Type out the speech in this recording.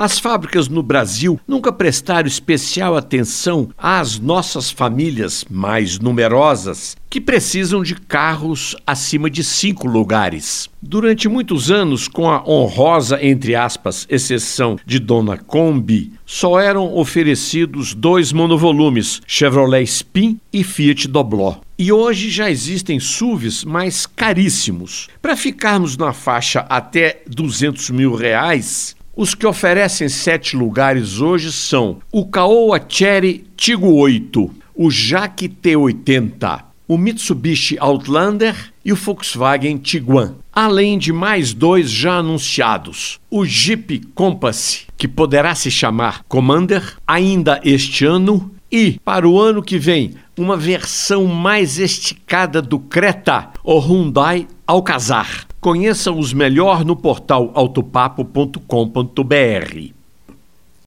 As fábricas no Brasil nunca prestaram especial atenção às nossas famílias mais numerosas que precisam de carros acima de cinco lugares. Durante muitos anos, com a honrosa, entre aspas, exceção de Dona Kombi, só eram oferecidos dois monovolumes, Chevrolet Spin e Fiat Dobló. E hoje já existem SUVs mais caríssimos. Para ficarmos na faixa até 200 mil reais, os que oferecem sete lugares hoje são o Caoa Cherry Tigo 8, o Jaque T80, o Mitsubishi Outlander e o Volkswagen Tiguan, além de mais dois já anunciados: o Jeep Compass, que poderá se chamar Commander ainda este ano, e para o ano que vem, uma versão mais esticada do Creta, o Hyundai Alcazar. Conheça os melhor no portal autopapo.com.br.